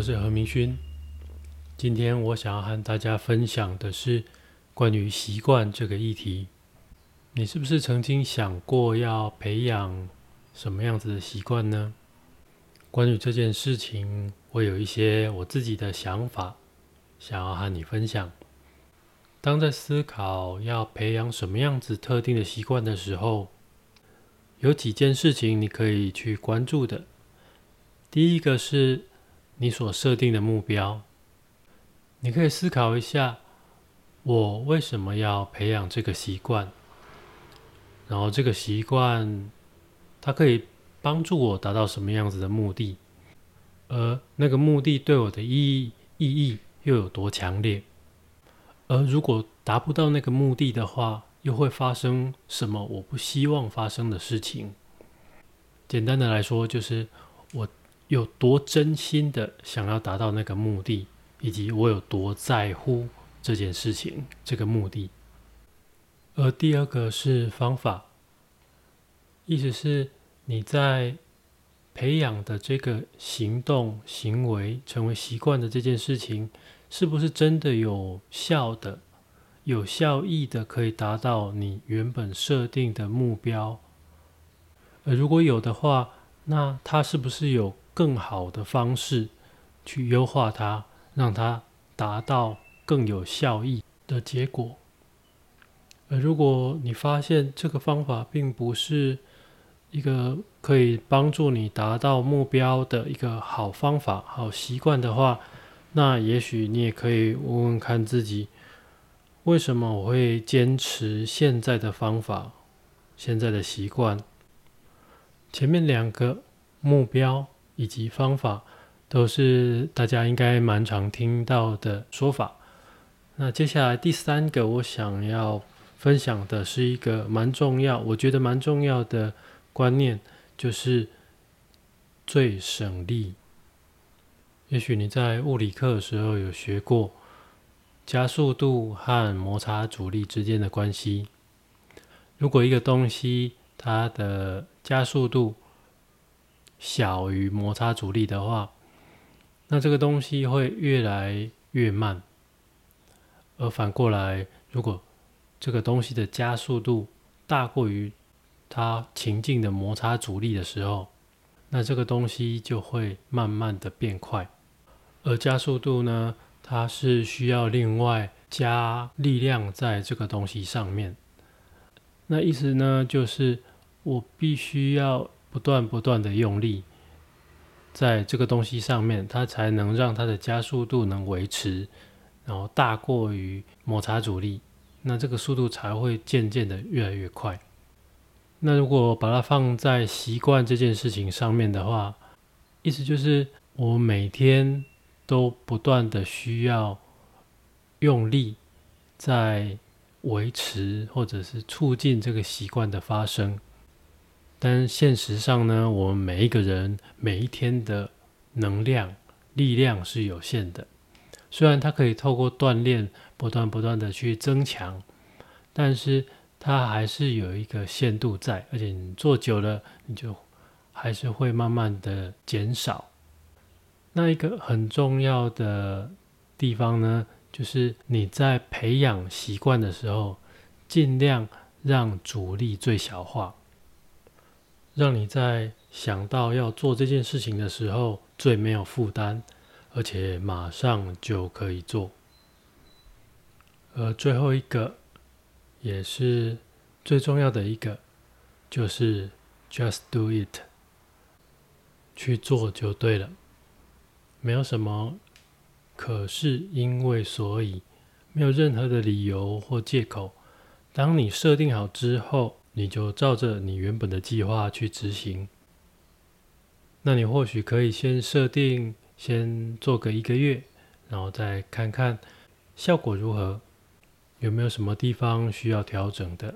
我是何明勋。今天我想要和大家分享的是关于习惯这个议题。你是不是曾经想过要培养什么样子的习惯呢？关于这件事情，我有一些我自己的想法，想要和你分享。当在思考要培养什么样子特定的习惯的时候，有几件事情你可以去关注的。第一个是你所设定的目标，你可以思考一下，我为什么要培养这个习惯？然后这个习惯，它可以帮助我达到什么样子的目的？而那个目的对我的意义意义又有多强烈？而如果达不到那个目的的话，又会发生什么我不希望发生的事情？简单的来说，就是有多真心的想要达到那个目的，以及我有多在乎这件事情这个目的。而第二个是方法，意思是你在培养的这个行动行为成为习惯的这件事情。是不是真的有效的、有效益的，可以达到你原本设定的目标？而如果有的话，那它是不是有更好的方式去优化它，让它达到更有效益的结果？而如果你发现这个方法并不是一个可以帮助你达到目标的一个好方法、好习惯的话，那也许你也可以问问看自己，为什么我会坚持现在的方法、现在的习惯？前面两个目标以及方法都是大家应该蛮常听到的说法。那接下来第三个我想要分享的是一个蛮重要，我觉得蛮重要的观念，就是最省力。也许你在物理课的时候有学过加速度和摩擦阻力之间的关系。如果一个东西它的加速度小于摩擦阻力的话，那这个东西会越来越慢。而反过来，如果这个东西的加速度大过于它情境的摩擦阻力的时候，那这个东西就会慢慢的变快。而加速度呢，它是需要另外加力量在这个东西上面。那意思呢，就是我必须要不断不断的用力在这个东西上面，它才能让它的加速度能维持，然后大过于摩擦阻力，那这个速度才会渐渐的越来越快。那如果把它放在习惯这件事情上面的话，意思就是我每天。都不断的需要用力在维持或者是促进这个习惯的发生，但现实上呢，我们每一个人每一天的能量力量是有限的。虽然它可以透过锻炼不断不断的去增强，但是它还是有一个限度在，而且你做久了，你就还是会慢慢的减少。那一个很重要的地方呢，就是你在培养习惯的时候，尽量让阻力最小化，让你在想到要做这件事情的时候最没有负担，而且马上就可以做。而最后一个，也是最重要的一个，就是 just do it，去做就对了。没有什么，可是因为所以，没有任何的理由或借口。当你设定好之后，你就照着你原本的计划去执行。那你或许可以先设定，先做个一个月，然后再看看效果如何，有没有什么地方需要调整的。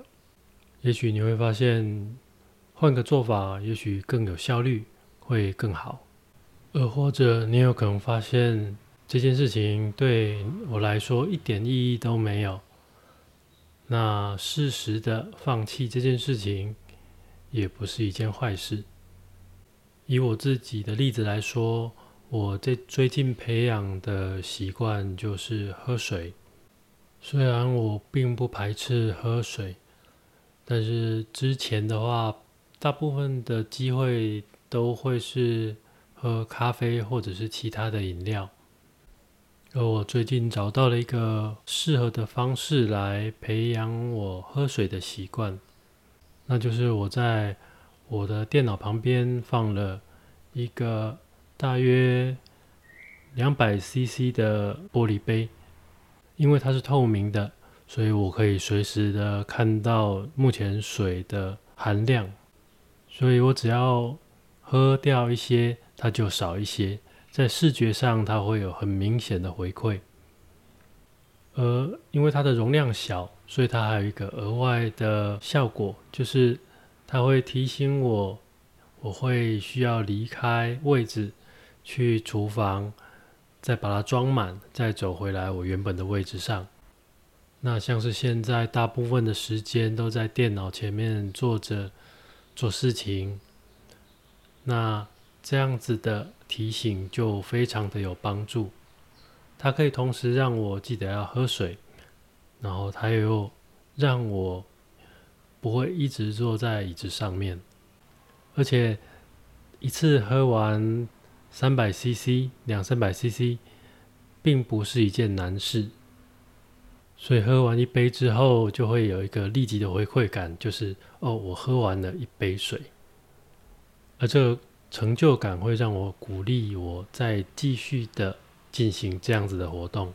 也许你会发现，换个做法，也许更有效率，会更好。而或者你有可能发现这件事情对我来说一点意义都没有，那适时的放弃这件事情也不是一件坏事。以我自己的例子来说，我这最近培养的习惯就是喝水。虽然我并不排斥喝水，但是之前的话，大部分的机会都会是喝咖啡或者是其他的饮料。而我最近找到了一个适合的方式来培养我喝水的习惯，那就是我在我的电脑旁边放了一个大约两百 CC 的玻璃杯。因为它是透明的，所以我可以随时的看到目前水的含量，所以我只要喝掉一些，它就少一些，在视觉上它会有很明显的回馈。而因为它的容量小，所以它还有一个额外的效果，就是它会提醒我，我会需要离开位置去厨房。再把它装满，再走回来我原本的位置上。那像是现在大部分的时间都在电脑前面坐着做事情，那这样子的提醒就非常的有帮助。它可以同时让我记得要喝水，然后它又让我不会一直坐在椅子上面，而且一次喝完。三百 CC，两三百 CC，并不是一件难事，所以喝完一杯之后，就会有一个立即的回馈感，就是哦，我喝完了一杯水，而这成就感会让我鼓励我再继续的进行这样子的活动。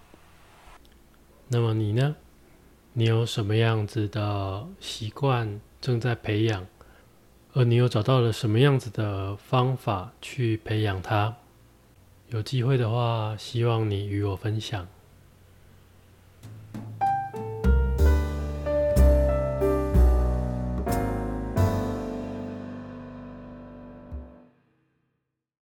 那么你呢？你有什么样子的习惯正在培养？而你又找到了什么样子的方法去培养它？有机会的话，希望你与我分享。